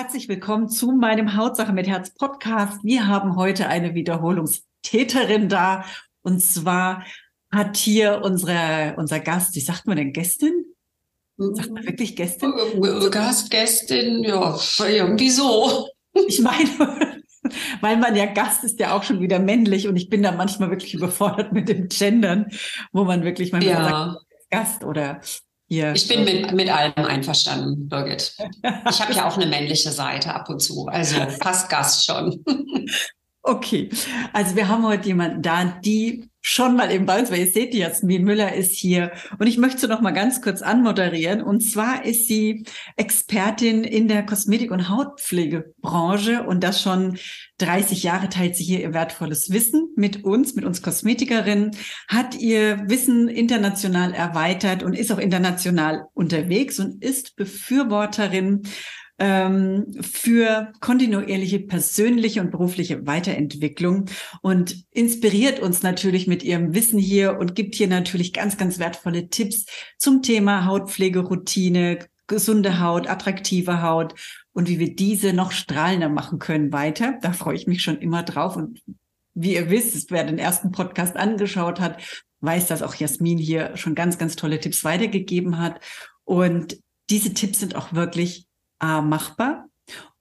Herzlich willkommen zu meinem Hautsache mit Herz Podcast. Wir haben heute eine Wiederholungstäterin da. Und zwar hat hier unsere, unser Gast, wie sagt man denn, Gästin? Sagt man wirklich Gästin? Gast, Gästin, ja, irgendwie so. Ich meine, weil man ja Gast ist ja auch schon wieder männlich und ich bin da manchmal wirklich überfordert mit dem Gendern, wo man wirklich manchmal ja. sagt, Gast oder hier. Ich bin mit, mit allem einverstanden, Birgit. Ich habe ja auch eine männliche Seite ab und zu, also fast Gast schon. Okay, also wir haben heute jemanden da, die schon mal im Ball, weil ihr seht, die Jasmin Müller ist hier. Und ich möchte noch mal ganz kurz anmoderieren. Und zwar ist sie Expertin in der Kosmetik- und Hautpflegebranche. Und das schon 30 Jahre teilt sie hier ihr wertvolles Wissen mit uns, mit uns Kosmetikerinnen, hat ihr Wissen international erweitert und ist auch international unterwegs und ist Befürworterin für kontinuierliche persönliche und berufliche Weiterentwicklung und inspiriert uns natürlich mit ihrem Wissen hier und gibt hier natürlich ganz, ganz wertvolle Tipps zum Thema Hautpflegeroutine, gesunde Haut, attraktive Haut und wie wir diese noch strahlender machen können weiter. Da freue ich mich schon immer drauf. Und wie ihr wisst, wer den ersten Podcast angeschaut hat, weiß, dass auch Jasmin hier schon ganz, ganz tolle Tipps weitergegeben hat. Und diese Tipps sind auch wirklich A, machbar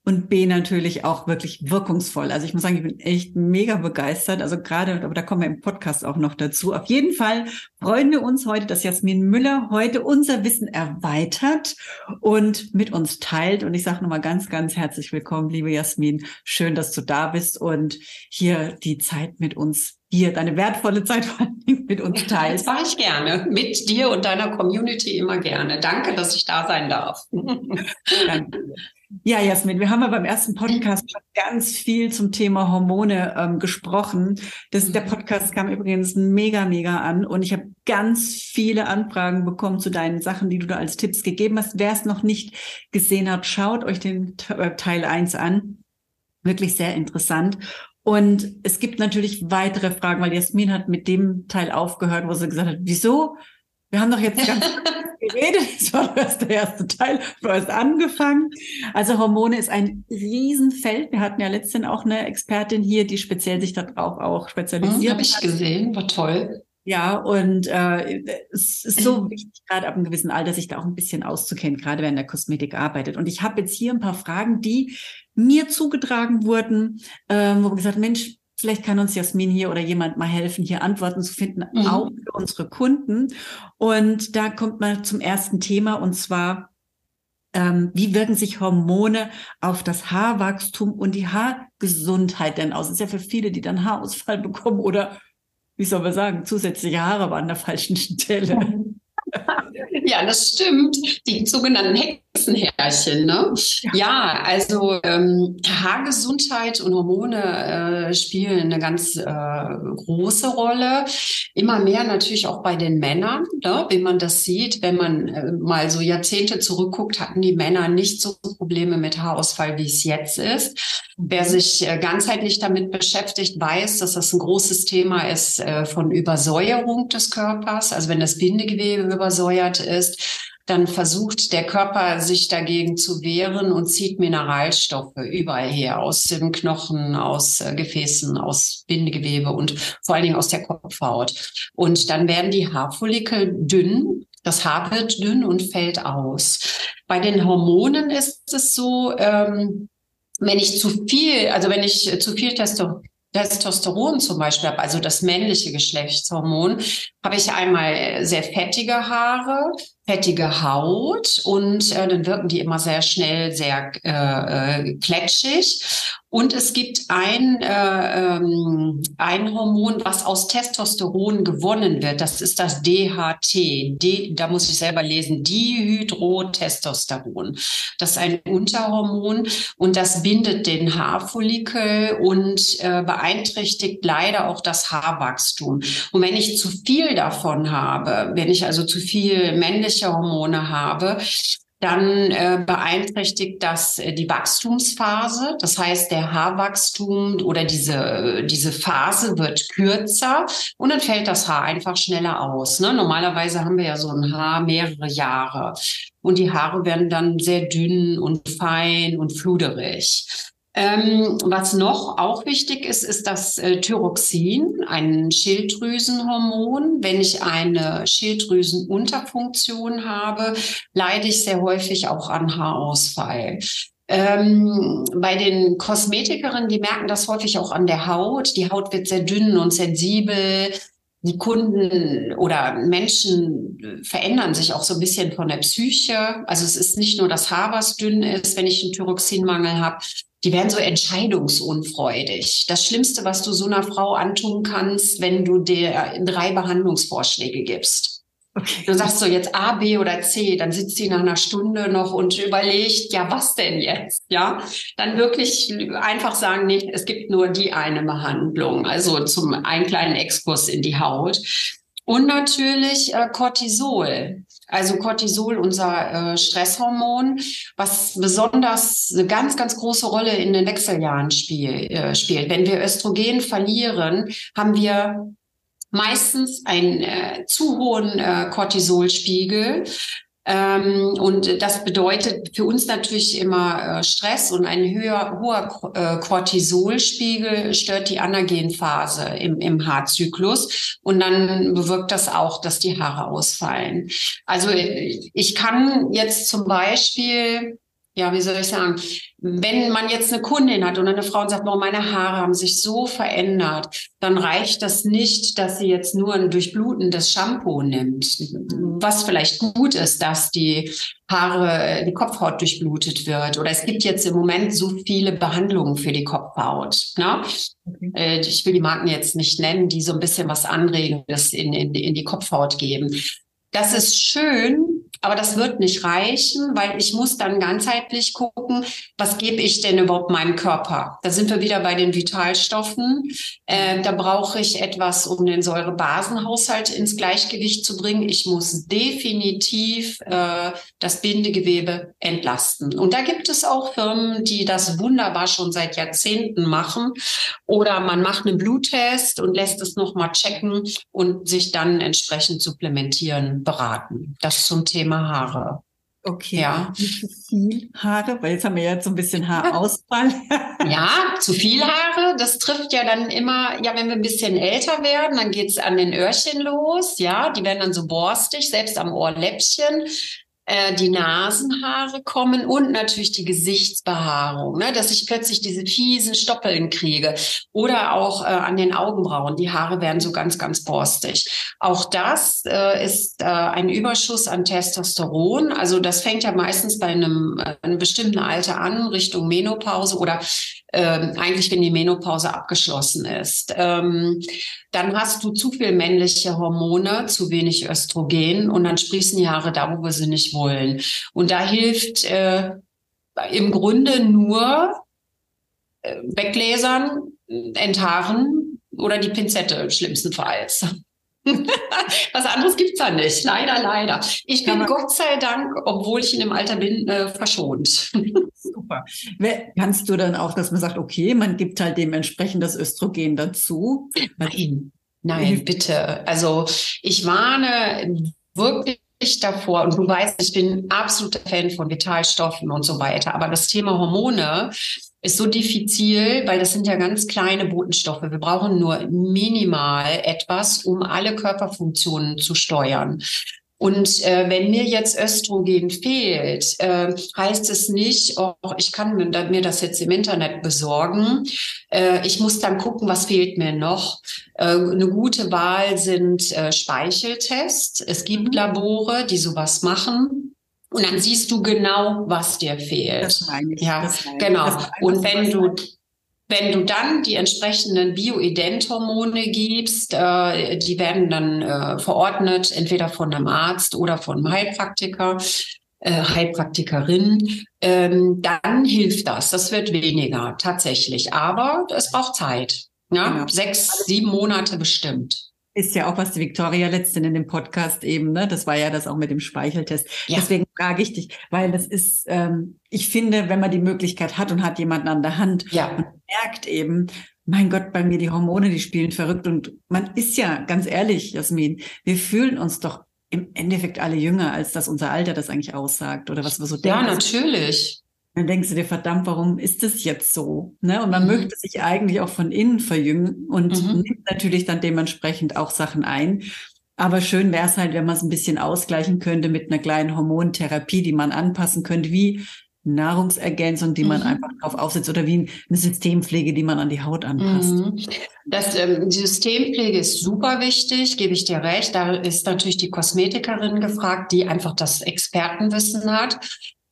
und B, natürlich auch wirklich wirkungsvoll. Also ich muss sagen, ich bin echt mega begeistert. Also gerade, aber da kommen wir im Podcast auch noch dazu. Auf jeden Fall freuen wir uns heute, dass Jasmin Müller heute unser Wissen erweitert und mit uns teilt. Und ich sage nochmal ganz, ganz herzlich willkommen, liebe Jasmin. Schön, dass du da bist und hier die Zeit mit uns hier deine wertvolle Zeit mit uns teilst. Das mache ich gerne. Mit dir und deiner Community immer gerne. Danke, dass ich da sein darf. Danke. Ja, Jasmin, wir haben ja beim ersten Podcast schon ganz viel zum Thema Hormone ähm, gesprochen. Das, der mhm. Podcast kam übrigens mega, mega an und ich habe ganz viele Anfragen bekommen zu deinen Sachen, die du da als Tipps gegeben hast. Wer es noch nicht gesehen hat, schaut euch den äh, Teil eins an. Wirklich sehr interessant. Und es gibt natürlich weitere Fragen, weil Jasmin hat mit dem Teil aufgehört, wo sie gesagt hat, wieso? Wir haben doch jetzt ganz geredet. Das war erst der erste Teil. Du hast angefangen. Also Hormone ist ein Riesenfeld. Wir hatten ja letztens auch eine Expertin hier, die speziell sich darauf auch spezialisiert hm, Habe ich gesehen, war toll. Ja, und äh, es ist so wichtig, gerade ab einem gewissen Alter, sich da auch ein bisschen auszukennen, gerade wenn der Kosmetik arbeitet. Und ich habe jetzt hier ein paar Fragen, die mir zugetragen wurden, äh, wo gesagt, Mensch, Vielleicht kann uns Jasmin hier oder jemand mal helfen, hier Antworten zu finden, mhm. auch für unsere Kunden. Und da kommt man zum ersten Thema und zwar, ähm, wie wirken sich Hormone auf das Haarwachstum und die Haargesundheit denn aus? Das ist ja für viele, die dann Haarausfall bekommen oder, wie soll man sagen, zusätzliche Haare aber an der falschen Stelle. Ja, das stimmt. Die sogenannten Hexenhärchen. Ne? Ja. ja, also ähm, Haargesundheit und Hormone äh, spielen eine ganz äh, große Rolle. Immer mehr natürlich auch bei den Männern, ne? wie man das sieht. Wenn man äh, mal so Jahrzehnte zurückguckt, hatten die Männer nicht so Probleme mit Haarausfall, wie es jetzt ist. Wer mhm. sich äh, ganzheitlich damit beschäftigt, weiß, dass das ein großes Thema ist äh, von Übersäuerung des Körpers. Also wenn das Bindegewebe übersäuert ist, dann versucht der Körper sich dagegen zu wehren und zieht Mineralstoffe überall her, aus dem Knochen, aus äh, Gefäßen, aus Bindegewebe und vor allen Dingen aus der Kopfhaut. Und dann werden die Haarfollikel dünn, das Haar wird dünn und fällt aus. Bei den Hormonen ist es so, ähm, wenn ich zu viel, also wenn ich zu viel Testosteron Testosteron zum Beispiel habe, also das männliche Geschlechtshormon, habe ich einmal sehr fettige Haare, fettige Haut und äh, dann wirken die immer sehr schnell, sehr äh, äh, kletschig. Und es gibt ein, äh, ähm, ein Hormon, was aus Testosteron gewonnen wird. Das ist das DHT. D, da muss ich selber lesen. Dihydrotestosteron. Das ist ein Unterhormon und das bindet den Haarfollikel und äh, beeinträchtigt leider auch das Haarwachstum. Und wenn ich zu viel davon habe, wenn ich also zu viel männliche Hormone habe, dann äh, beeinträchtigt das äh, die Wachstumsphase. Das heißt, der Haarwachstum oder diese, diese Phase wird kürzer und dann fällt das Haar einfach schneller aus. Ne? Normalerweise haben wir ja so ein Haar mehrere Jahre und die Haare werden dann sehr dünn und fein und fluderig. Ähm, was noch auch wichtig ist, ist das äh, Thyroxin, ein Schilddrüsenhormon. Wenn ich eine Schilddrüsenunterfunktion habe, leide ich sehr häufig auch an Haarausfall. Ähm, bei den Kosmetikerinnen, die merken das häufig auch an der Haut. Die Haut wird sehr dünn und sensibel. Die Kunden oder Menschen verändern sich auch so ein bisschen von der Psyche. Also es ist nicht nur das Haar, was dünn ist, wenn ich einen Thyroxinmangel habe, die werden so entscheidungsunfreudig. Das Schlimmste, was du so einer Frau antun kannst, wenn du dir drei Behandlungsvorschläge gibst. Okay. Du sagst so jetzt A, B oder C, dann sitzt sie nach einer Stunde noch und überlegt, ja, was denn jetzt? Ja, dann wirklich einfach sagen, nee, es gibt nur die eine Behandlung. Also zum einen kleinen Exkurs in die Haut. Und natürlich äh, Cortisol. Also Cortisol, unser äh, Stresshormon, was besonders eine ganz, ganz große Rolle in den Wechseljahren spiel, äh, spielt. Wenn wir Östrogen verlieren, haben wir meistens einen äh, zu hohen äh, Cortisolspiegel. Ähm, und das bedeutet für uns natürlich immer äh, Stress und ein höher, hoher äh, Cortisolspiegel stört die Anagenphase im, im Haarzyklus und dann bewirkt das auch, dass die Haare ausfallen. Also ich kann jetzt zum Beispiel ja, wie soll ich sagen, wenn man jetzt eine Kundin hat und eine Frau und sagt, boah, meine Haare haben sich so verändert, dann reicht das nicht, dass sie jetzt nur ein durchblutendes Shampoo nimmt. Was vielleicht gut ist, dass die Haare, die Kopfhaut durchblutet wird. Oder es gibt jetzt im Moment so viele Behandlungen für die Kopfhaut. Ne? Okay. Äh, ich will die Marken jetzt nicht nennen, die so ein bisschen was Anregendes in, in, in die Kopfhaut geben. Das ist schön, aber das wird nicht reichen, weil ich muss dann ganzheitlich gucken, was gebe ich denn überhaupt meinem Körper? Da sind wir wieder bei den Vitalstoffen. Äh, da brauche ich etwas, um den Säurebasenhaushalt ins Gleichgewicht zu bringen. Ich muss definitiv äh, das Bindegewebe entlasten. Und da gibt es auch Firmen, die das wunderbar schon seit Jahrzehnten machen. Oder man macht einen Bluttest und lässt es nochmal checken und sich dann entsprechend supplementieren, beraten. Das zum Thema Thema Haare. Okay, ja. nicht zu viel Haare, weil jetzt haben wir ja so ein bisschen Haarausfall. ja, zu viel Haare, das trifft ja dann immer, ja, wenn wir ein bisschen älter werden, dann geht es an den Öhrchen los, ja, die werden dann so borstig, selbst am Ohrläppchen äh, die Nasenhaare kommen und natürlich die Gesichtsbehaarung, ne? dass ich plötzlich diese fiesen Stoppeln kriege oder auch äh, an den Augenbrauen. Die Haare werden so ganz, ganz borstig. Auch das äh, ist äh, ein Überschuss an Testosteron. Also das fängt ja meistens bei einem, äh, einem bestimmten Alter an, Richtung Menopause oder ähm, eigentlich, wenn die Menopause abgeschlossen ist. Ähm, dann hast du zu viel männliche Hormone, zu wenig Östrogen und dann sprießen die Haare da, wo wir sie nicht wollen. Und da hilft äh, im Grunde nur äh, weglasern, enthaaren oder die Pinzette schlimmstenfalls. Was anderes gibt's da nicht. Leider, leider. Ich bin Gott sei Dank, obwohl ich in dem Alter bin, äh, verschont. Super. Kannst du dann auch, dass man sagt, okay, man gibt halt dementsprechend das Östrogen dazu? Nein, nein, bitte. Also ich warne wirklich davor, und du weißt, ich bin absoluter Fan von Vitalstoffen und so weiter, aber das Thema Hormone ist so diffizil, weil das sind ja ganz kleine Botenstoffe. Wir brauchen nur minimal etwas, um alle Körperfunktionen zu steuern. Und äh, wenn mir jetzt Östrogen fehlt, äh, heißt es nicht, oh, ich kann mir das jetzt im Internet besorgen. Äh, ich muss dann gucken, was fehlt mir noch. Äh, eine gute Wahl sind äh, Speicheltests. Es gibt mhm. Labore, die sowas machen. Und dann siehst du genau, was dir fehlt. Das meine ich. Ja, genau. Und wenn du Wenn du dann die entsprechenden Bioidenthormone gibst, äh, die werden dann äh, verordnet, entweder von einem Arzt oder von einem Heilpraktiker, äh, Heilpraktikerin, ähm, dann hilft das. Das wird weniger tatsächlich. Aber es braucht Zeit. Ja? Genau. Sechs, sieben Monate bestimmt. Ist ja auch, was die Victoria letztens in dem Podcast eben, ne? Das war ja das auch mit dem Speicheltest. Ja. Deswegen frage ich dich, weil das ist, ähm, ich finde, wenn man die Möglichkeit hat und hat jemanden an der Hand ja. und merkt eben, mein Gott, bei mir die Hormone, die spielen verrückt. Und man ist ja, ganz ehrlich, Jasmin, wir fühlen uns doch im Endeffekt alle jünger, als das unser Alter das eigentlich aussagt oder was wir so denken. Ja, natürlich. Dann denkst du dir, verdammt, warum ist das jetzt so? Ne? Und man mhm. möchte sich eigentlich auch von innen verjüngen und mhm. nimmt natürlich dann dementsprechend auch Sachen ein. Aber schön wäre es halt, wenn man es ein bisschen ausgleichen könnte mit einer kleinen Hormontherapie, die man anpassen könnte, wie Nahrungsergänzung, die man mhm. einfach drauf aufsetzt oder wie eine Systempflege, die man an die Haut anpasst. Mhm. Das, ähm, die Systempflege ist super wichtig, gebe ich dir recht. Da ist natürlich die Kosmetikerin gefragt, die einfach das Expertenwissen hat.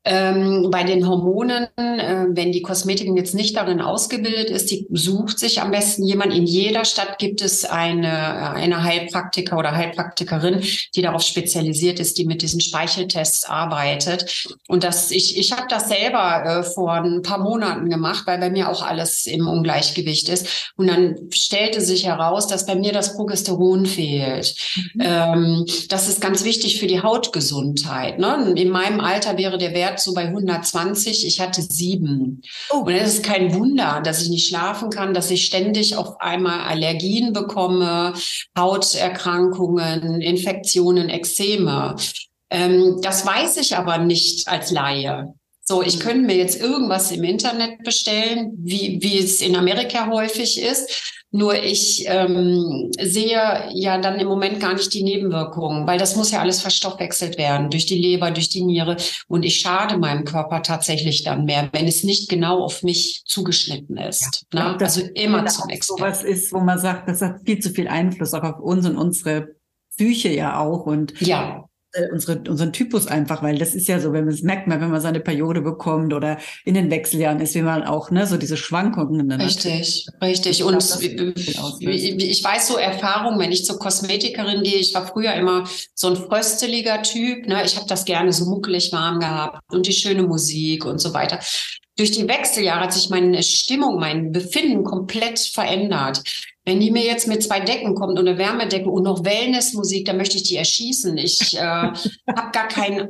Ähm, bei den Hormonen, äh, wenn die Kosmetikerin jetzt nicht darin ausgebildet ist, die sucht sich am besten jemand. In jeder Stadt gibt es eine, eine Heilpraktiker oder Heilpraktikerin, die darauf spezialisiert ist, die mit diesen Speicheltests arbeitet. Und das, ich, ich habe das selber äh, vor ein paar Monaten gemacht, weil bei mir auch alles im Ungleichgewicht ist. Und dann stellte sich heraus, dass bei mir das Progesteron fehlt. Mhm. Ähm, das ist ganz wichtig für die Hautgesundheit. Ne? In meinem Alter wäre der Wert Wert so bei 120. Ich hatte sieben. Oh. Und es ist kein Wunder, dass ich nicht schlafen kann, dass ich ständig auf einmal Allergien bekomme, Hauterkrankungen, Infektionen, Ekzeme. Ähm, das weiß ich aber nicht als Laie. So, ich mhm. könnte mir jetzt irgendwas im Internet bestellen, wie, wie es in Amerika häufig ist. Nur ich ähm, sehe ja dann im Moment gar nicht die Nebenwirkungen, weil das muss ja alles verstoffwechselt werden durch die Leber, durch die Niere. Und ich schade meinem Körper tatsächlich dann mehr, wenn es nicht genau auf mich zugeschnitten ist. Ja, ne? Also immer zum Experten. was ist, wo man sagt, das hat viel zu viel Einfluss auch auf uns und unsere Psyche ja auch. Und ja unsere, unseren Typus einfach, weil das ist ja so, wenn man es merkt man, wenn man seine Periode bekommt oder in den Wechseljahren ist, wie man auch, ne, so diese Schwankungen. Richtig, hat. richtig. Und ich, ich weiß so Erfahrungen, wenn ich zur Kosmetikerin gehe, ich war früher immer so ein frösteliger Typ, ne, ich habe das gerne so muckelig warm gehabt und die schöne Musik und so weiter durch die Wechseljahre hat sich meine Stimmung, mein Befinden komplett verändert. Wenn die mir jetzt mit zwei Decken kommt und eine Wärmedecke und noch Wellnessmusik, dann möchte ich die erschießen. Ich äh, habe gar kein,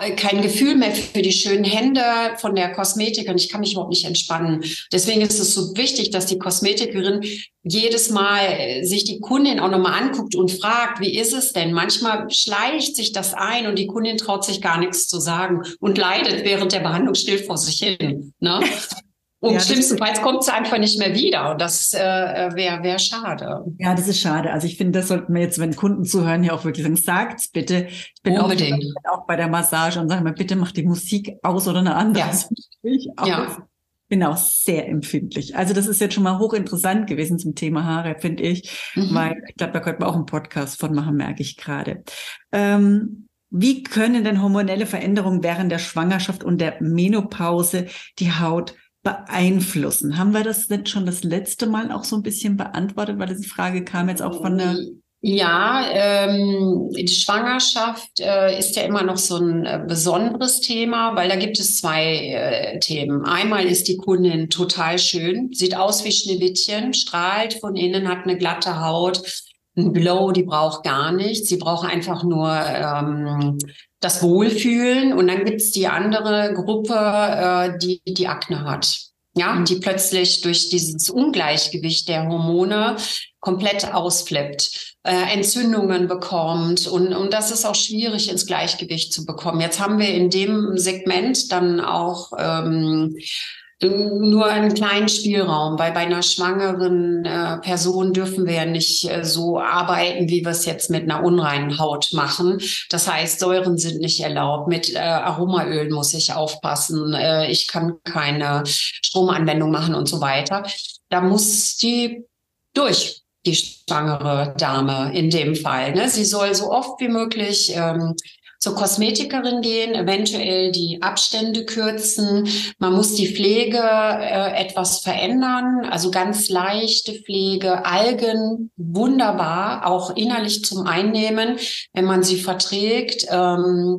äh, kein Gefühl mehr für die schönen Hände von der Kosmetikerin. Ich kann mich überhaupt nicht entspannen. Deswegen ist es so wichtig, dass die Kosmetikerin jedes Mal sich die Kundin auch nochmal anguckt und fragt, wie ist es denn? Manchmal schleicht sich das ein und die Kundin traut sich gar nichts zu sagen und leidet während der Behandlung still vor sich hin. Ne? Und ja, schlimmstenfalls kommt es einfach nicht mehr wieder. Und das äh, wäre wär schade. Ja, das ist schade. Also ich finde, das sollten wir jetzt, wenn Kunden zuhören, ja auch wirklich sagen, sagt's bitte. Ich bin Unbedingt. Auch, auch bei der Massage und sage mal, bitte mach die Musik aus oder eine andere. Ja. ja. Bin auch sehr empfindlich. Also das ist jetzt schon mal hochinteressant gewesen zum Thema Haare, finde ich. Mhm. Weil ich glaube, da könnten wir auch einen Podcast von machen, merke ich gerade. Ähm, wie können denn hormonelle Veränderungen während der Schwangerschaft und der Menopause die Haut beeinflussen? Haben wir das nicht schon das letzte Mal auch so ein bisschen beantwortet, weil diese Frage kam jetzt auch von der ja, ähm, die Schwangerschaft äh, ist ja immer noch so ein äh, besonderes Thema, weil da gibt es zwei äh, Themen. Einmal ist die Kundin total schön, sieht aus wie Schneewittchen, strahlt von innen, hat eine glatte Haut, ein Glow, die braucht gar nichts. Sie braucht einfach nur ähm, das Wohlfühlen. Und dann gibt's die andere Gruppe, äh, die die Akne hat. Ja, mhm. die plötzlich durch dieses Ungleichgewicht der Hormone komplett ausflippt, äh, Entzündungen bekommt und, und das ist auch schwierig ins Gleichgewicht zu bekommen. Jetzt haben wir in dem Segment dann auch ähm, nur einen kleinen Spielraum, weil bei einer schwangeren äh, Person dürfen wir ja nicht äh, so arbeiten, wie wir es jetzt mit einer unreinen Haut machen. Das heißt, Säuren sind nicht erlaubt. Mit äh, Aromaöl muss ich aufpassen. Äh, ich kann keine Stromanwendung machen und so weiter. Da muss die durch die schwangere Dame in dem Fall. Ne? Sie soll so oft wie möglich ähm, zur Kosmetikerin gehen, eventuell die Abstände kürzen. Man muss die Pflege äh, etwas verändern, also ganz leichte Pflege, Algen, wunderbar, auch innerlich zum Einnehmen, wenn man sie verträgt. Ähm,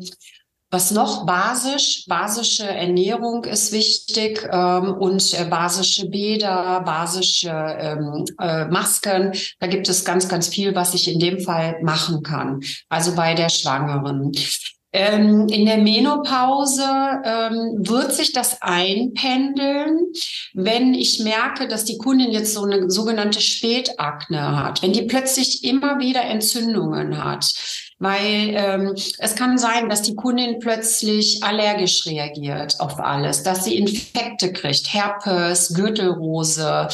was noch basisch? Basische Ernährung ist wichtig ähm, und äh, basische Bäder, basische ähm, äh, Masken. Da gibt es ganz, ganz viel, was ich in dem Fall machen kann. Also bei der Schwangeren. Ähm, in der Menopause ähm, wird sich das einpendeln, wenn ich merke, dass die Kundin jetzt so eine sogenannte Spätakne hat, wenn die plötzlich immer wieder Entzündungen hat. Weil ähm, es kann sein, dass die Kundin plötzlich allergisch reagiert auf alles, dass sie Infekte kriegt, Herpes, Gürtelrose,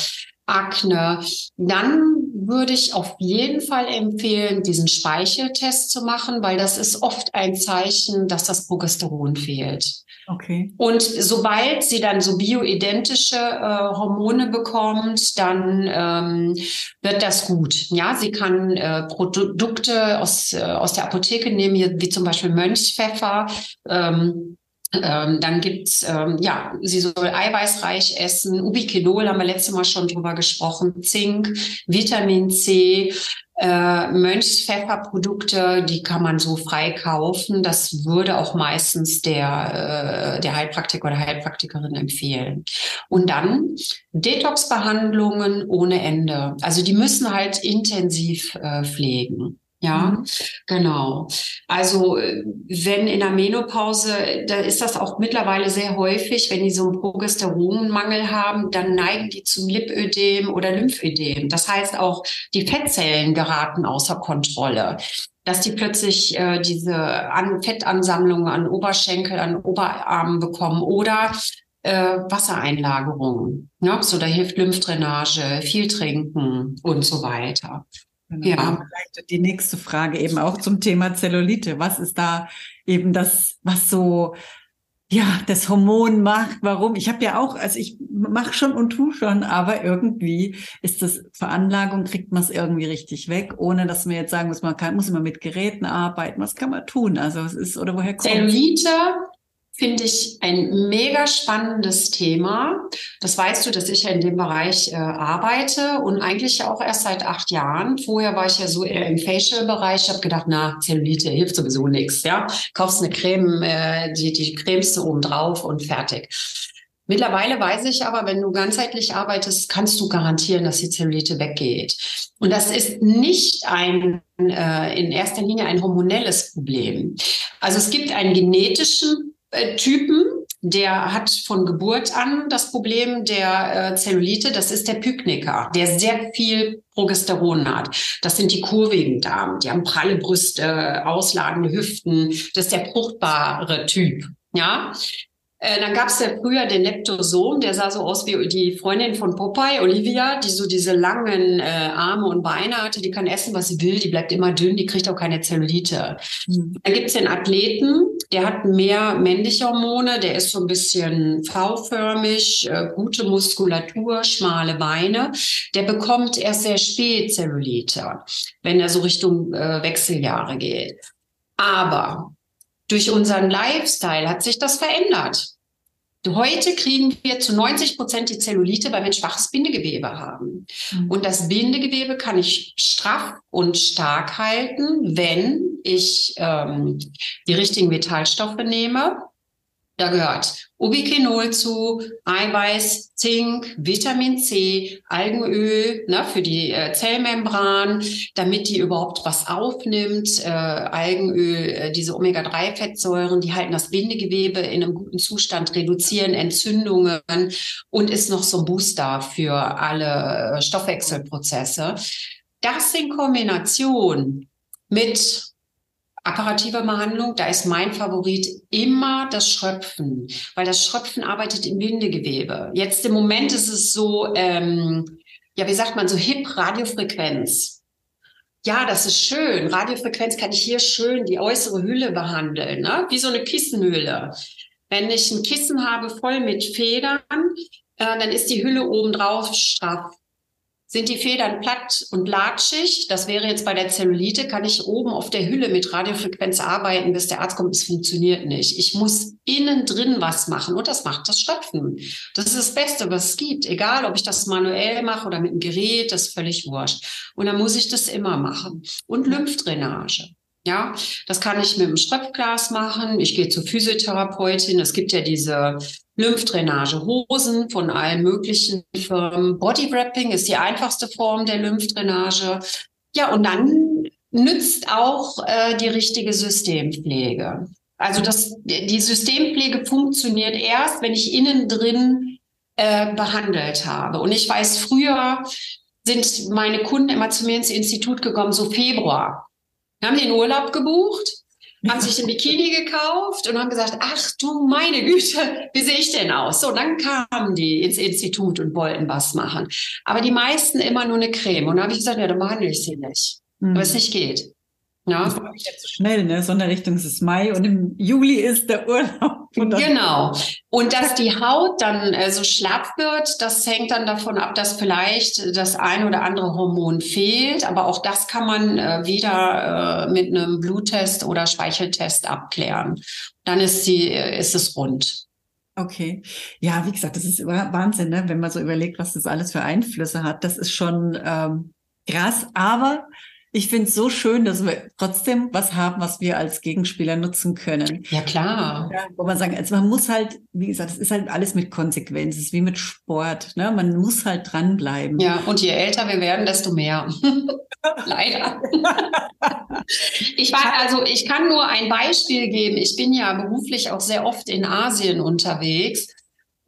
Akne, dann würde ich auf jeden Fall empfehlen, diesen Speicheltest zu machen, weil das ist oft ein Zeichen, dass das Progesteron fehlt. Okay. Und sobald sie dann so bioidentische äh, Hormone bekommt, dann ähm, wird das gut. Ja, sie kann äh, Produkte aus, äh, aus der Apotheke nehmen, wie zum Beispiel Mönchspfeffer. Ähm, ähm, dann gibt's ähm, ja, sie soll eiweißreich essen. Ubiquinol haben wir letztes Mal schon drüber gesprochen. Zink, Vitamin C, äh, Mönchspfefferprodukte, die kann man so frei kaufen. Das würde auch meistens der, äh, der Heilpraktiker oder Heilpraktikerin empfehlen. Und dann Detox-Behandlungen ohne Ende. Also die müssen halt intensiv äh, pflegen. Ja, mhm. genau. Also äh, wenn in der Menopause, da ist das auch mittlerweile sehr häufig, wenn die so einen Progesteronmangel haben, dann neigen die zum Lipödem oder Lymphödem. Das heißt auch, die Fettzellen geraten außer Kontrolle dass die plötzlich äh, diese an Fettansammlungen an Oberschenkel, an Oberarmen bekommen oder äh, Wassereinlagerungen. Ne? So, da hilft Lymphdrainage, viel trinken und so weiter. Genau. Ja. Vielleicht die nächste Frage eben auch zum Thema Zellulite. Was ist da eben das, was so ja, das Hormon macht, warum? Ich habe ja auch, also ich mache schon und tu schon, aber irgendwie ist das Veranlagung, kriegt man es irgendwie richtig weg, ohne dass man jetzt sagen muss, man kann, muss immer mit Geräten arbeiten. Was kann man tun? Also es ist, oder woher kommt Zellulite finde ich ein mega spannendes Thema. Das weißt du, dass ich ja in dem Bereich äh, arbeite und eigentlich auch erst seit acht Jahren. Vorher war ich ja so eher im Facial-Bereich. Ich habe gedacht, na, Zellulite hilft sowieso nichts. Ja, kaufst eine Creme, äh, die, die cremst du oben drauf und fertig. Mittlerweile weiß ich aber, wenn du ganzheitlich arbeitest, kannst du garantieren, dass die Zellulite weggeht. Und das ist nicht ein, äh, in erster Linie ein hormonelles Problem. Also es gibt einen genetischen Typen. Der hat von Geburt an das Problem der äh, Zellulite. Das ist der Pykniker, der sehr viel Progesteron hat. Das sind die kurvigen Damen. Die haben pralle Brüste, ausladende Hüften. Das ist der fruchtbare Typ. Ja, äh, dann gab es ja früher den Leptosom, der sah so aus wie die Freundin von Popeye, Olivia, die so diese langen äh, Arme und Beine hatte. Die kann essen, was sie will, die bleibt immer dünn, die kriegt auch keine Zellulite. Mhm. Dann gibt's den Athleten, der hat mehr männliche Hormone, der ist so ein bisschen V-förmig, äh, gute Muskulatur, schmale Beine. Der bekommt erst sehr spät Zellulite, wenn er so Richtung äh, Wechseljahre geht. Aber durch unseren Lifestyle hat sich das verändert. Heute kriegen wir zu 90 Prozent die Zellulite, weil wir ein schwaches Bindegewebe haben. Mhm. Und das Bindegewebe kann ich straff und stark halten, wenn ich ähm, die richtigen Vitalstoffe nehme. Da gehört Ubiquinol zu, Eiweiß, Zink, Vitamin C, Algenöl ne, für die äh, Zellmembran, damit die überhaupt was aufnimmt. Äh, Algenöl, äh, diese Omega-3-Fettsäuren, die halten das Bindegewebe in einem guten Zustand, reduzieren Entzündungen und ist noch so ein Booster für alle äh, Stoffwechselprozesse. Das in Kombination mit apparative Behandlung, da ist mein Favorit immer das Schröpfen, weil das Schröpfen arbeitet im Bindegewebe. Jetzt im Moment ist es so, ähm, ja, wie sagt man, so hip Radiofrequenz. Ja, das ist schön. Radiofrequenz kann ich hier schön die äußere Hülle behandeln, ne? wie so eine Kissenhülle. Wenn ich ein Kissen habe voll mit Federn, äh, dann ist die Hülle oben drauf straff. Sind die Federn platt und latschig. Das wäre jetzt bei der Zellulite, kann ich oben auf der Hülle mit Radiofrequenz arbeiten, bis der Arzt kommt. Es funktioniert nicht. Ich muss innen drin was machen und das macht das Stopfen. Das ist das Beste, was es gibt. Egal, ob ich das manuell mache oder mit einem Gerät, das ist völlig wurscht. Und dann muss ich das immer machen. Und Lymphdrainage. Ja, das kann ich mit dem Schröpfglas machen. Ich gehe zur Physiotherapeutin. Es gibt ja diese Lymphdrainage, Hosen von allen möglichen Firmen. Bodywrapping ist die einfachste Form der Lymphdrainage. Ja, und dann nützt auch äh, die richtige Systempflege. Also das, die Systempflege funktioniert erst, wenn ich innen drin äh, behandelt habe. Und ich weiß, früher sind meine Kunden immer zu mir ins Institut gekommen, so Februar. Wir haben den Urlaub gebucht, haben sich ein Bikini gekauft und haben gesagt, ach du meine Güte, wie sehe ich denn aus? So, dann kamen die ins Institut und wollten was machen. Aber die meisten immer nur eine Creme. Und dann habe ich gesagt, ja, dann behandle ich sie nicht, mhm. weil es nicht geht. Ja. Das war jetzt so schnell, ne? Sonderrichtung ist Mai und im Juli ist der Urlaub. Genau. Und dass die Haut dann äh, so schlapp wird, das hängt dann davon ab, dass vielleicht das ein oder andere Hormon fehlt. Aber auch das kann man äh, wieder äh, mit einem Bluttest oder Speicheltest abklären. Dann ist sie, äh, ist es rund. Okay. Ja, wie gesagt, das ist Wahnsinn, ne? wenn man so überlegt, was das alles für Einflüsse hat. Das ist schon ähm, krass. Aber ich finde es so schön, dass wir trotzdem was haben, was wir als Gegenspieler nutzen können. Ja, klar. Ja, wo man sagen, also man muss halt, wie gesagt, es ist halt alles mit Konsequenz. Es ist wie mit Sport. Ne? Man muss halt dranbleiben. Ja, und je älter wir werden, desto mehr. Leider. ich war, also ich kann nur ein Beispiel geben. Ich bin ja beruflich auch sehr oft in Asien unterwegs.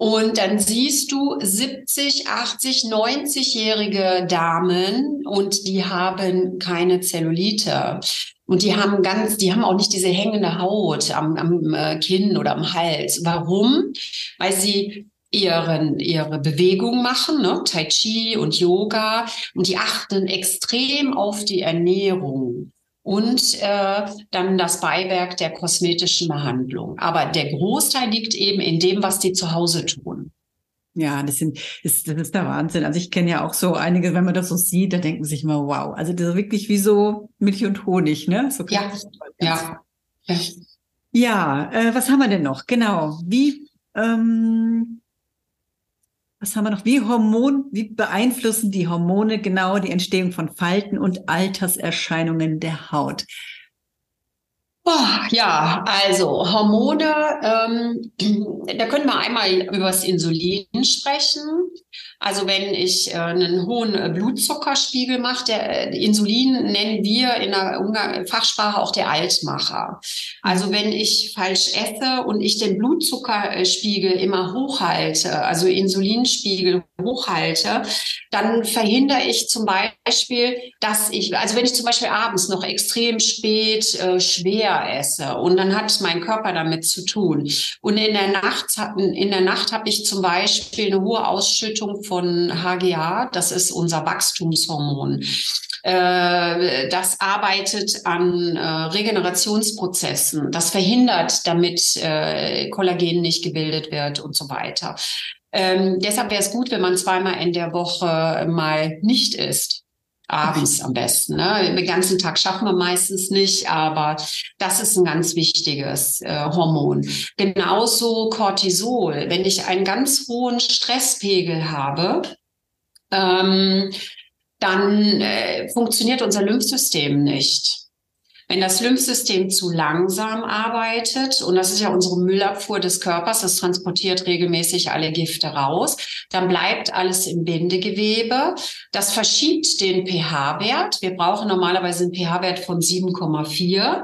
Und dann siehst du 70, 80, 90-jährige Damen und die haben keine Zellulite. Und die haben ganz, die haben auch nicht diese hängende Haut am, am äh, Kinn oder am Hals. Warum? Weil sie ihren, ihre Bewegung machen, ne? Tai Chi und Yoga. Und die achten extrem auf die Ernährung und äh, dann das Beiwerk der kosmetischen Behandlung. Aber der Großteil liegt eben in dem, was die zu Hause tun. Ja, das sind, ist, das ist der Wahnsinn. Also ich kenne ja auch so einige, wenn man das so sieht, da denkt man sich immer, wow. Also das ist wirklich wie so Milch und Honig, ne? So ja, ja, ja. Ja, äh, was haben wir denn noch? Genau. Wie ähm, was haben wir noch? Wie Hormon, wie beeinflussen die Hormone genau die Entstehung von Falten und Alterserscheinungen der Haut? Oh, ja, also Hormone, ähm, da können wir einmal über das Insulin sprechen. Also wenn ich äh, einen hohen äh, Blutzuckerspiegel mache, der äh, Insulin nennen wir in der Fachsprache auch der Altmacher. Also wenn ich falsch esse und ich den Blutzuckerspiegel immer hochhalte, also Insulinspiegel hochhalte, dann verhindere ich zum Beispiel, dass ich, also wenn ich zum Beispiel abends noch extrem spät äh, schwer esse und dann hat mein Körper damit zu tun. Und in der Nacht, in der Nacht habe ich zum Beispiel eine hohe Ausschüttung von von HGA, das ist unser Wachstumshormon. Äh, das arbeitet an äh, Regenerationsprozessen. Das verhindert, damit äh, Kollagen nicht gebildet wird und so weiter. Ähm, deshalb wäre es gut, wenn man zweimal in der Woche mal nicht isst. Abends am besten. Ne? Den ganzen Tag schaffen wir meistens nicht, aber das ist ein ganz wichtiges äh, Hormon. Genauso Cortisol. Wenn ich einen ganz hohen Stresspegel habe, ähm, dann äh, funktioniert unser Lymphsystem nicht. Wenn das Lymphsystem zu langsam arbeitet, und das ist ja unsere Müllabfuhr des Körpers, das transportiert regelmäßig alle Gifte raus, dann bleibt alles im Bindegewebe. Das verschiebt den pH-Wert. Wir brauchen normalerweise einen pH-Wert von 7,4.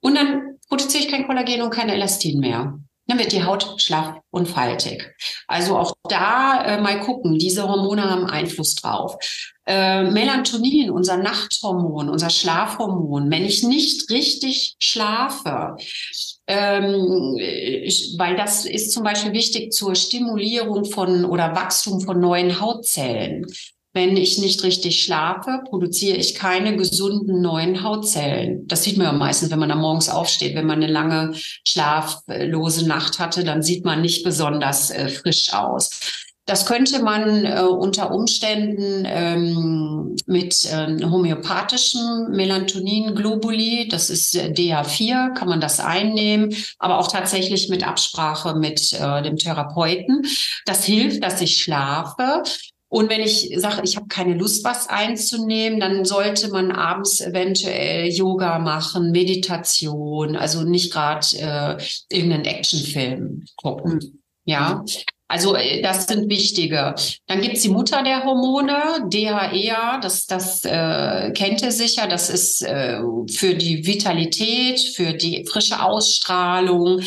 Und dann produziere ich kein Kollagen und kein Elastin mehr dann wird die Haut schlaff und faltig. Also auch da äh, mal gucken, diese Hormone haben Einfluss drauf. Äh, Melatonin, unser Nachthormon, unser Schlafhormon, wenn ich nicht richtig schlafe, ähm, weil das ist zum Beispiel wichtig zur Stimulierung von oder Wachstum von neuen Hautzellen. Wenn ich nicht richtig schlafe, produziere ich keine gesunden neuen Hautzellen. Das sieht man ja meistens, wenn man da morgens aufsteht. Wenn man eine lange schlaflose Nacht hatte, dann sieht man nicht besonders äh, frisch aus. Das könnte man äh, unter Umständen ähm, mit äh, homöopathischen Melatonin-Globuli, das ist äh, DH4, kann man das einnehmen, aber auch tatsächlich mit Absprache mit äh, dem Therapeuten. Das hilft, dass ich schlafe. Und wenn ich sage, ich habe keine Lust, was einzunehmen, dann sollte man abends eventuell Yoga machen, Meditation, also nicht gerade äh, irgendeinen Actionfilm gucken. Mhm. Ja, also äh, das sind wichtige. Dann gibt's die Mutter der Hormone, DHEA, das, das äh, kennt ihr sicher, das ist äh, für die Vitalität, für die frische Ausstrahlung.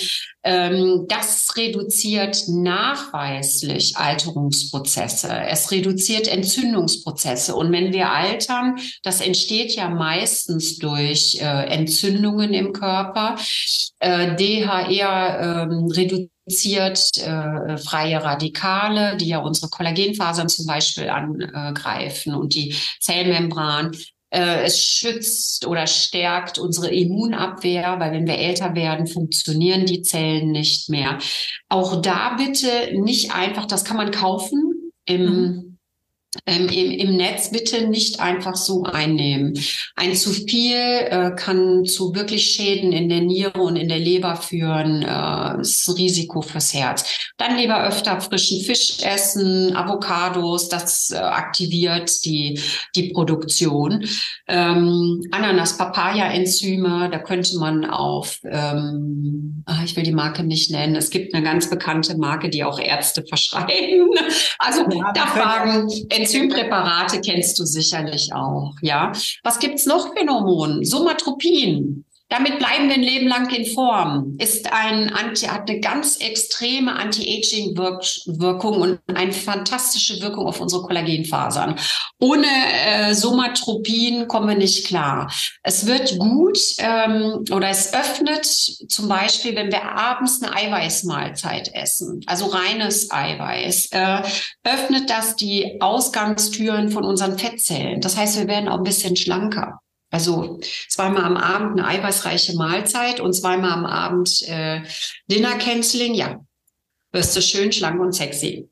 Ähm, das reduziert nachweislich Alterungsprozesse. Es reduziert Entzündungsprozesse. Und wenn wir altern, das entsteht ja meistens durch äh, Entzündungen im Körper. Äh, DHEA ähm, reduziert äh, freie Radikale, die ja unsere Kollagenfasern zum Beispiel angreifen und die Zellmembran. Äh, es schützt oder stärkt unsere Immunabwehr, weil wenn wir älter werden, funktionieren die Zellen nicht mehr. Auch da bitte nicht einfach, das kann man kaufen im mhm ähm, im, im, Netz bitte nicht einfach so einnehmen. Ein zu viel äh, kann zu wirklich Schäden in der Niere und in der Leber führen. Äh, das ist ein Risiko fürs Herz. Dann lieber öfter frischen Fisch essen, Avocados, das äh, aktiviert die, die Produktion. Ähm, Ananas, Papaya-Enzyme, da könnte man auf, ähm, ah, ich will die Marke nicht nennen, es gibt eine ganz bekannte Marke, die auch Ärzte verschreiben. Also ja, da fragen, Enzympräparate kennst du sicherlich auch, ja. Was gibt's noch für ein Hormon? Somatropin. Damit bleiben wir ein Leben lang in Form. Ist ein Anti, hat eine ganz extreme Anti-Aging-Wirkung und eine fantastische Wirkung auf unsere Kollagenfasern. Ohne äh, Somatropin kommen wir nicht klar. Es wird gut ähm, oder es öffnet zum Beispiel, wenn wir abends eine Eiweißmahlzeit essen, also reines Eiweiß, äh, öffnet das die Ausgangstüren von unseren Fettzellen. Das heißt, wir werden auch ein bisschen schlanker. Also zweimal am Abend eine eiweißreiche Mahlzeit und zweimal am Abend äh, Dinner Canceling. Ja, wirst du schön schlank und sexy.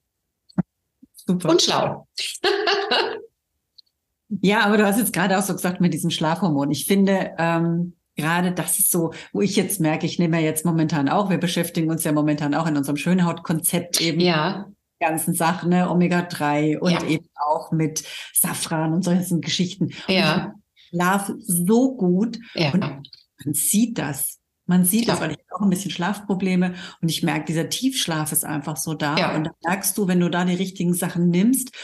Super. Und schlau. ja, aber du hast jetzt gerade auch so gesagt mit diesem Schlafhormon. Ich finde, ähm, gerade das ist so, wo ich jetzt merke, ich nehme ja jetzt momentan auch, wir beschäftigen uns ja momentan auch in unserem Schönhautkonzept eben. Ja. ganzen Sachen, ne, Omega-3 und ja. eben auch mit Safran und solchen Geschichten. Ja. Schlaf so gut. Ja. Und man sieht das. Man sieht ja. das, weil ich habe auch ein bisschen Schlafprobleme und ich merke, dieser Tiefschlaf ist einfach so da. Ja. Und da merkst du, wenn du da die richtigen Sachen nimmst,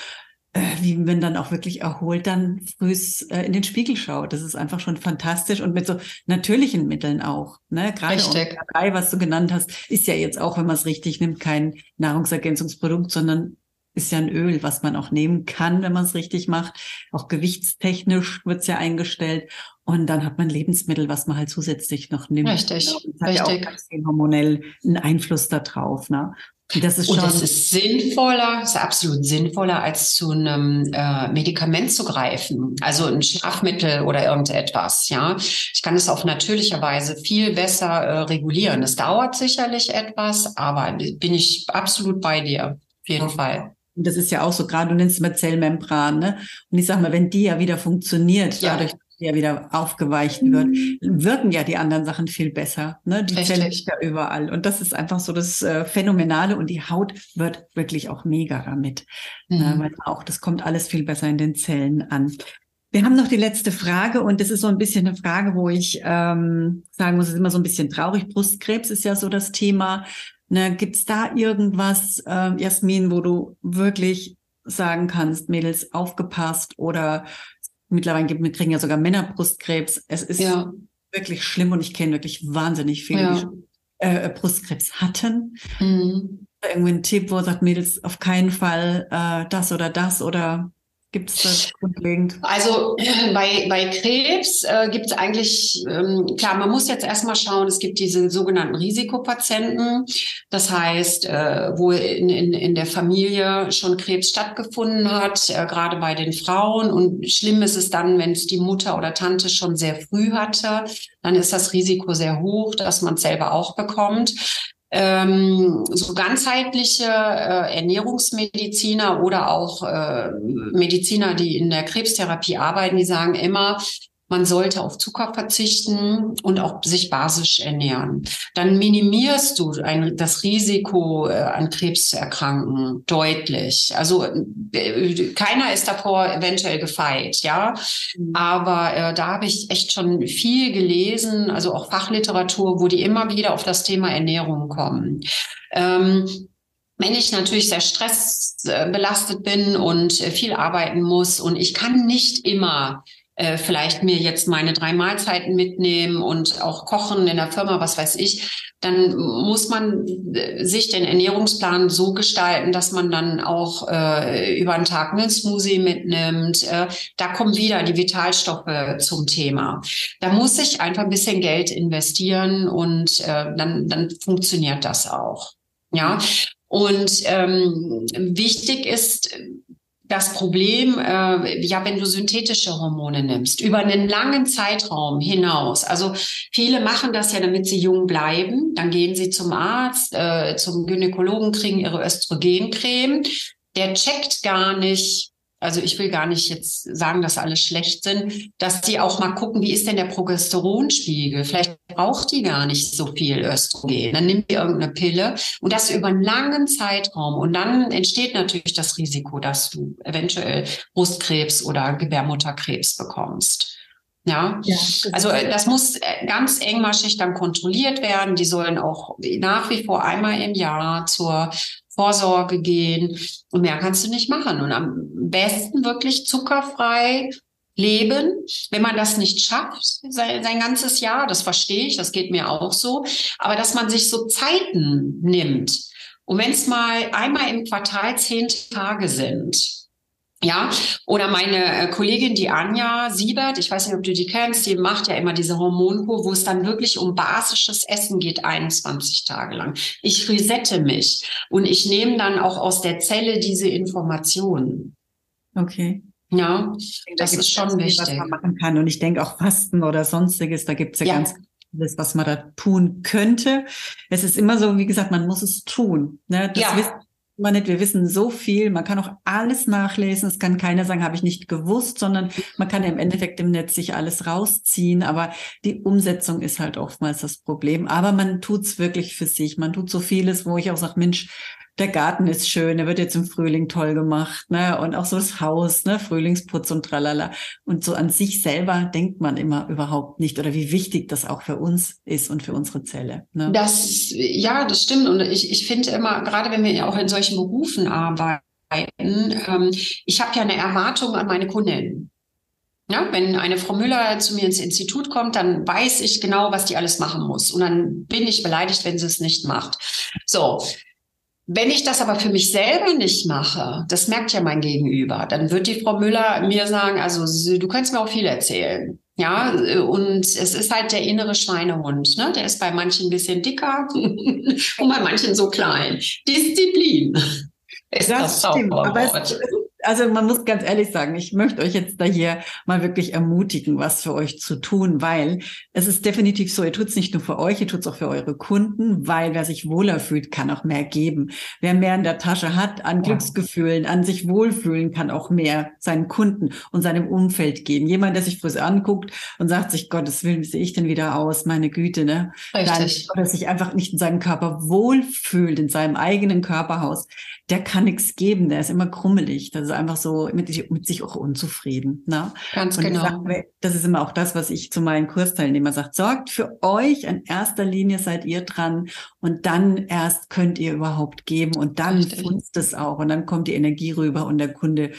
äh, wie wenn dann auch wirklich erholt dann früh äh, in den Spiegel schaut. Das ist einfach schon fantastisch und mit so natürlichen Mitteln auch. Ne? Gerade Omega 3, was du genannt hast, ist ja jetzt auch, wenn man es richtig nimmt, kein Nahrungsergänzungsprodukt, sondern ist ja ein Öl, was man auch nehmen kann, wenn man es richtig macht. Auch gewichtstechnisch wird es ja eingestellt. Und dann hat man Lebensmittel, was man halt zusätzlich noch nimmt. Richtig, und hat richtig. Ja auch hormonell einen Einfluss darauf. Ne? Das ist schon und das ist sinnvoller, ist absolut sinnvoller, als zu einem äh, Medikament zu greifen. Also ein Schlafmittel oder irgendetwas. Ja, ich kann es auf natürlicher Weise viel besser äh, regulieren. Es dauert sicherlich etwas, aber bin ich absolut bei dir. Auf jeden Fall. Und das ist ja auch so, gerade du nennst immer Zellmembran, ne? Und ich sag mal, wenn die ja wieder funktioniert, ja. dadurch, dass die ja wieder aufgeweicht wird, wirken ja die anderen Sachen viel besser. Ne? Die Richtig. Zelle ist ja überall. Und das ist einfach so das äh, Phänomenale. Und die Haut wird wirklich auch mega damit. Ne? Mhm. Ne? Weil auch, das kommt alles viel besser in den Zellen an. Wir haben noch die letzte Frage und das ist so ein bisschen eine Frage, wo ich ähm, sagen muss, es ist immer so ein bisschen traurig. Brustkrebs ist ja so das Thema. Ne, gibt's da irgendwas, äh, Jasmin, wo du wirklich sagen kannst, Mädels, aufgepasst oder mittlerweile gibt, wir kriegen ja sogar Männer Brustkrebs. Es ist ja. wirklich schlimm und ich kenne wirklich wahnsinnig viele, ja. die äh, Brustkrebs hatten. Mhm. Irgendwie ein Tipp, wo sagt Mädels auf keinen Fall äh, das oder das oder Gibt es das grundlegend? Also bei, bei Krebs äh, gibt es eigentlich, ähm, klar, man muss jetzt erstmal schauen, es gibt diese sogenannten Risikopatienten. Das heißt, äh, wo in, in, in der Familie schon Krebs stattgefunden hat, äh, gerade bei den Frauen. Und schlimm ist es dann, wenn es die Mutter oder Tante schon sehr früh hatte, dann ist das Risiko sehr hoch, dass man es selber auch bekommt. Ähm, so ganzheitliche äh, Ernährungsmediziner oder auch äh, Mediziner, die in der Krebstherapie arbeiten, die sagen immer, man sollte auf Zucker verzichten und auch sich basisch ernähren. Dann minimierst du ein, das Risiko, äh, an Krebs zu erkranken, deutlich. Also äh, keiner ist davor eventuell gefeit, ja. Mhm. Aber äh, da habe ich echt schon viel gelesen, also auch Fachliteratur, wo die immer wieder auf das Thema Ernährung kommen. Ähm, wenn ich natürlich sehr stressbelastet bin und äh, viel arbeiten muss und ich kann nicht immer äh, vielleicht mir jetzt meine drei Mahlzeiten mitnehmen und auch kochen in der Firma, was weiß ich, dann muss man äh, sich den Ernährungsplan so gestalten, dass man dann auch äh, über einen Tag einen Smoothie mitnimmt. Äh, da kommen wieder die Vitalstoffe zum Thema. Da muss ich einfach ein bisschen Geld investieren und äh, dann, dann funktioniert das auch. Ja. Und ähm, wichtig ist, das Problem, äh, ja, wenn du synthetische Hormone nimmst, über einen langen Zeitraum hinaus. Also viele machen das ja, damit sie jung bleiben. Dann gehen sie zum Arzt, äh, zum Gynäkologen, kriegen ihre Östrogencreme. Der checkt gar nicht, also ich will gar nicht jetzt sagen, dass alle schlecht sind, dass die auch mal gucken, wie ist denn der Progesteronspiegel? Vielleicht braucht die gar nicht so viel Östrogen. Dann nimmt die irgendeine Pille und das über einen langen Zeitraum. Und dann entsteht natürlich das Risiko, dass du eventuell Brustkrebs oder Gebärmutterkrebs bekommst. Ja, ja also äh, das muss äh, ganz engmaschig dann kontrolliert werden. Die sollen auch nach wie vor einmal im Jahr zur Vorsorge gehen. Und mehr kannst du nicht machen. Und am besten wirklich zuckerfrei leben. Wenn man das nicht schafft, sein, sein ganzes Jahr, das verstehe ich, das geht mir auch so. Aber dass man sich so Zeiten nimmt. Und wenn es mal einmal im Quartal zehn Tage sind, ja, oder meine äh, Kollegin, die Anja Siebert, ich weiß nicht, ob du die kennst, die macht ja immer diese Hormonkur, wo es dann wirklich um basisches Essen geht, 21 Tage lang. Ich resette mich und ich nehme dann auch aus der Zelle diese Informationen. Okay. Ja, das da ist schon wichtig. Was man machen kann. Und ich denke auch Fasten oder sonstiges, da gibt es ja, ja, ganz vieles, was man da tun könnte. Es ist immer so, wie gesagt, man muss es tun. Ne? Das ja. wissen man nicht, wir wissen so viel, man kann auch alles nachlesen, es kann keiner sagen, habe ich nicht gewusst, sondern man kann ja im Endeffekt im Netz sich alles rausziehen, aber die Umsetzung ist halt oftmals das Problem. Aber man tut's wirklich für sich, man tut so vieles, wo ich auch sage, Mensch, der Garten ist schön, der wird jetzt im Frühling toll gemacht, ne? Und auch so das Haus, ne? Frühlingsputz und tralala. Und so an sich selber denkt man immer überhaupt nicht oder wie wichtig das auch für uns ist und für unsere Zelle. Ne? Das, ja, das stimmt. Und ich, ich finde immer, gerade wenn wir auch in solchen Berufen arbeiten, ähm, ich habe ja eine Erwartung an meine Kundinnen. Ja, wenn eine Frau Müller zu mir ins Institut kommt, dann weiß ich genau, was die alles machen muss. Und dann bin ich beleidigt, wenn sie es nicht macht. So, wenn ich das aber für mich selber nicht mache, das merkt ja mein Gegenüber, dann wird die Frau Müller mir sagen, also du kannst mir auch viel erzählen. Ja, und es ist halt der innere Schweinehund, ne? Der ist bei manchen ein bisschen dicker und bei manchen so klein. Disziplin. Ist das, das stimmt, aber es, also man muss ganz ehrlich sagen, ich möchte euch jetzt da hier mal wirklich ermutigen, was für euch zu tun, weil es ist definitiv so, ihr tut es nicht nur für euch, ihr tut es auch für eure Kunden, weil wer sich wohler fühlt, kann auch mehr geben. Wer mehr in der Tasche hat an. Glücksgefühlen, an sich wohlfühlen, kann auch mehr seinen Kunden und seinem Umfeld geben. Jemand, der sich früh anguckt und sagt sich, Gottes Willen, wie sehe ich denn wieder aus? Meine Güte, ne? Richtig. Dann, oder sich einfach nicht in seinem Körper wohlfühlt, in seinem eigenen Körperhaus, der kann nichts geben, der ist immer krummelig. Das ist einfach so mit, mit sich auch unzufrieden. Ne? Ganz und genau. Sag, das ist immer auch das, was ich zu meinen Kursteilnehmern sage. Sorgt für euch, in erster Linie seid ihr dran und dann erst könnt ihr überhaupt geben und dann funzt es auch und dann kommt die Energie rüber und der Kunde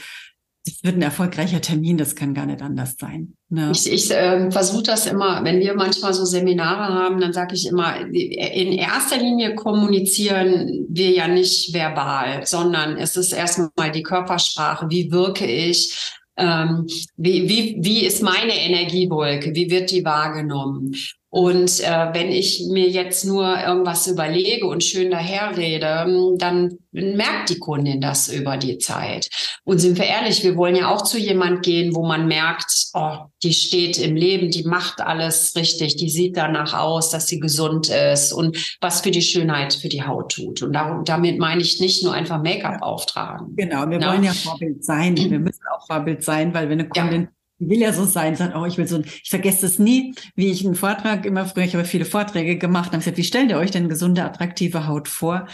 es wird ein erfolgreicher Termin, das kann gar nicht anders sein. Ne? Ich, ich äh, versuche das immer, wenn wir manchmal so Seminare haben, dann sage ich immer, in erster Linie kommunizieren wir ja nicht verbal, sondern es ist erstmal die Körpersprache, wie wirke ich, Ähm, wie, wie, wie ist meine Energiewolke? Wie wird die wahrgenommen? Und äh, wenn ich mir jetzt nur irgendwas überlege und schön daherrede, dann merkt die Kundin das über die Zeit. Und sind wir ehrlich, wir wollen ja auch zu jemand gehen, wo man merkt, oh, die steht im Leben, die macht alles richtig, die sieht danach aus, dass sie gesund ist und was für die Schönheit für die Haut tut. Und darum, damit meine ich nicht nur einfach Make-up auftragen. Genau, wir ja? wollen ja Vorbild sein. Wir müssen auch Vorbild sein, weil wenn eine Kundin ja will ja so sein, sagt, oh, ich will so, ein, ich vergesse es nie, wie ich einen Vortrag immer früher, ich habe viele Vorträge gemacht, habe gesagt, wie stellt ihr euch denn gesunde, attraktive Haut vor?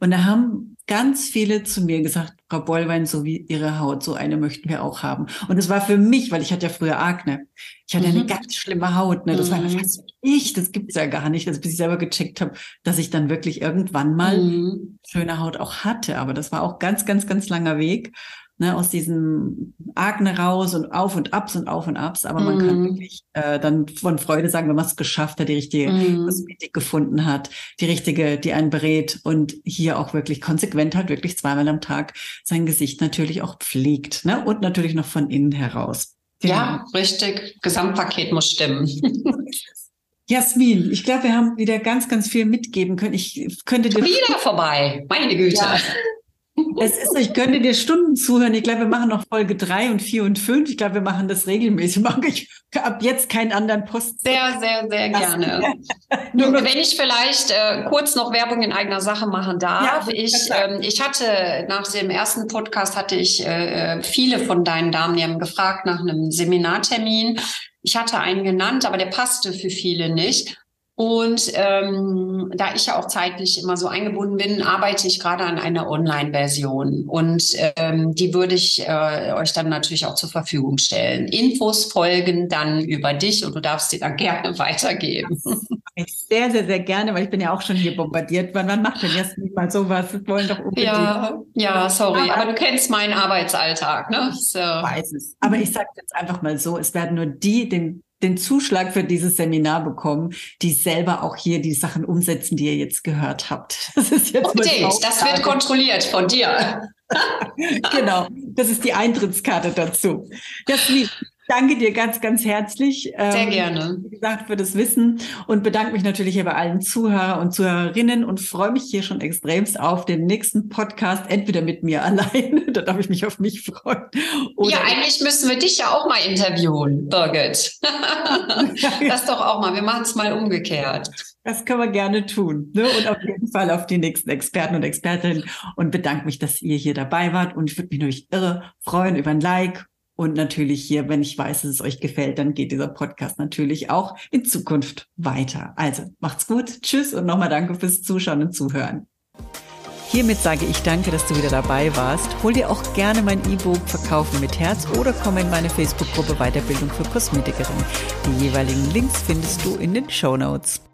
Und da haben ganz viele zu mir gesagt, Frau Bollwein, so wie Ihre Haut, so eine möchten wir auch haben. Und es war für mich, weil ich hatte ja früher Akne. Ich hatte mhm. eine ganz schlimme Haut. Ne? Das mhm. war fast ich, das gibt's ja gar nicht, also bis ich selber gecheckt habe, dass ich dann wirklich irgendwann mal mhm. schöne Haut auch hatte. Aber das war auch ganz, ganz, ganz langer Weg ne, aus diesem Akne raus und auf und abs und auf und abs. Aber man kann mhm. wirklich äh, dann von Freude sagen, wenn man es geschafft hat, die richtige mm. Kosmetik gefunden hat, die richtige, die einen berät und hier auch wirklich konsequent hat, wirklich zweimal am Tag sein Gesicht natürlich auch pflegt. Ne? Und natürlich noch von innen heraus. Genau. Ja, richtig. Gesamtpaket muss stimmen. Jasmin, ich glaube, wir haben wieder ganz, ganz viel mitgeben können. Ich könnte dir wieder vorbei, meine Güte. Ja. Es ist, ich könnte dir Stunden zuhören. Ich glaube, wir machen noch Folge drei und vier und fünf. Ich glaube, wir machen das regelmäßig. Mache ich ab jetzt keinen anderen Post. Sehr, sehr, sehr gerne. Nur wenn ich vielleicht äh, kurz noch Werbung in eigener Sache machen darf. Ja, ich, ähm, ich hatte nach dem ersten Podcast hatte ich äh, viele von deinen Damen, die haben gefragt nach einem Seminartermin. Ich hatte einen genannt, aber der passte für viele nicht. Und ähm, da ich ja auch zeitlich immer so eingebunden bin, arbeite ich gerade an einer Online-Version. Und ähm, die würde ich äh, euch dann natürlich auch zur Verfügung stellen. Infos folgen dann über dich und du darfst sie dann gerne weitergeben. Sehr, sehr, sehr gerne, weil ich bin ja auch schon hier bombardiert. Wann, wann macht denn jetzt nicht mal sowas? Wir wollen doch unbedingt. Ja, ja sorry, aber, aber du kennst meinen Arbeitsalltag, ne? So. Ich weiß es. Aber ich sage jetzt einfach mal so, es werden nur die den den Zuschlag für dieses Seminar bekommen, die selber auch hier die Sachen umsetzen, die ihr jetzt gehört habt. Das ist jetzt okay, das wird kontrolliert von dir. genau, das ist die Eintrittskarte dazu. Jasmin, danke dir ganz, ganz herzlich. Sehr ähm, gerne. Wie gesagt, für das Wissen und bedanke mich natürlich hier bei allen Zuhörer und Zuhörerinnen und freue mich hier schon extremst auf den nächsten Podcast, entweder mit mir allein, da darf ich mich auf mich freuen. ja, eigentlich müssen wir dich ja auch mal interviewen, Birgit. das doch auch mal, wir machen es mal umgekehrt. Das können wir gerne tun. Ne? Und auf jeden Fall auf die nächsten Experten und Expertinnen und bedanke mich, dass ihr hier dabei wart. Und ich würde mich natürlich irre freuen über ein Like und natürlich hier, wenn ich weiß, dass es euch gefällt, dann geht dieser Podcast natürlich auch in Zukunft weiter. Also macht's gut. Tschüss und nochmal danke fürs Zuschauen und Zuhören. Hiermit sage ich danke, dass du wieder dabei warst. Hol dir auch gerne mein E-Book Verkaufen mit Herz oder komm in meine Facebook-Gruppe Weiterbildung für Kosmetikerin. Die jeweiligen Links findest du in den Show Notes.